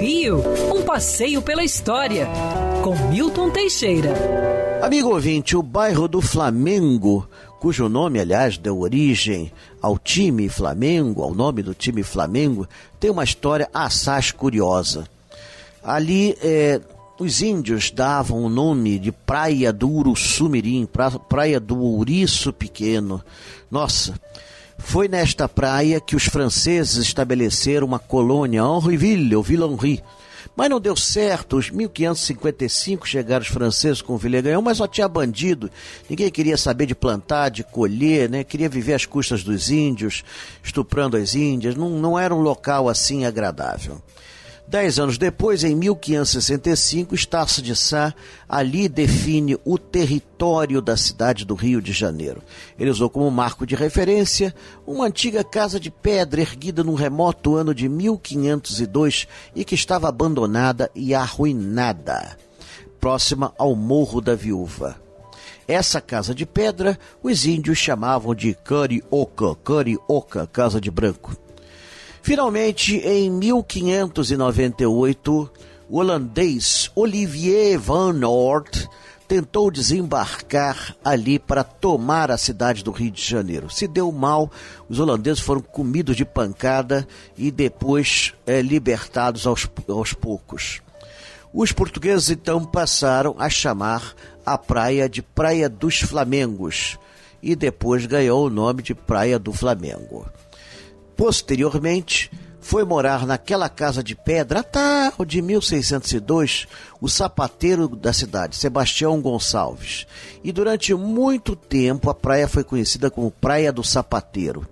Rio, um passeio pela história, com Milton Teixeira. Amigo ouvinte, o bairro do Flamengo, cujo nome, aliás, deu origem ao time Flamengo, ao nome do time Flamengo, tem uma história assaz curiosa. Ali, é, os índios davam o nome de Praia do Uruçumirim, Praia do Ouriço Pequeno. Nossa, foi nesta praia que os franceses estabeleceram uma colônia, Henriville, ou Villa Henri. Mas não deu certo, os 1555 chegaram os franceses com o Villegagnon, mas só tinha bandido. Ninguém queria saber de plantar, de colher, né? Queria viver às custas dos índios, estuprando as índias. Não, não era um local assim agradável. Dez anos depois, em 1565, Estácio de Sá ali define o território da cidade do Rio de Janeiro. Ele usou como marco de referência uma antiga casa de pedra erguida no remoto ano de 1502 e que estava abandonada e arruinada, próxima ao Morro da Viúva. Essa casa de pedra os índios chamavam de Carioca, Carioca, Casa de Branco. Finalmente, em 1598, o holandês Olivier van Noort tentou desembarcar ali para tomar a cidade do Rio de Janeiro. Se deu mal, os holandeses foram comidos de pancada e depois é, libertados aos, aos poucos. Os portugueses então passaram a chamar a praia de Praia dos Flamengos e depois ganhou o nome de Praia do Flamengo. Posteriormente, foi morar naquela casa de pedra até o de 1602 o sapateiro da cidade, Sebastião Gonçalves. E durante muito tempo a praia foi conhecida como Praia do Sapateiro.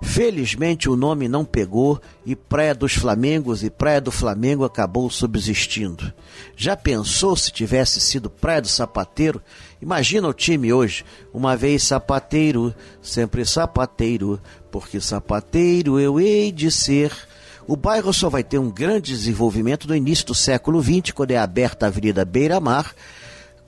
Felizmente o nome não pegou e Praia dos Flamengos e Praia do Flamengo acabou subsistindo. Já pensou se tivesse sido Praia do Sapateiro? Imagina o time hoje, uma vez sapateiro, sempre sapateiro, porque sapateiro eu hei de ser. O bairro só vai ter um grande desenvolvimento no início do século XX, quando é aberta a Avenida Beira Mar,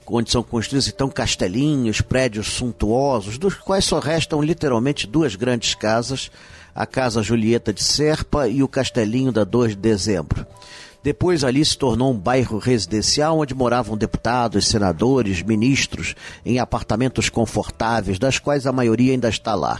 onde são construídos então castelinhos, prédios suntuosos, dos quais só restam literalmente duas grandes casas, a Casa Julieta de Serpa e o Castelinho da 2 de Dezembro. Depois ali se tornou um bairro residencial onde moravam deputados, senadores, ministros, em apartamentos confortáveis, das quais a maioria ainda está lá.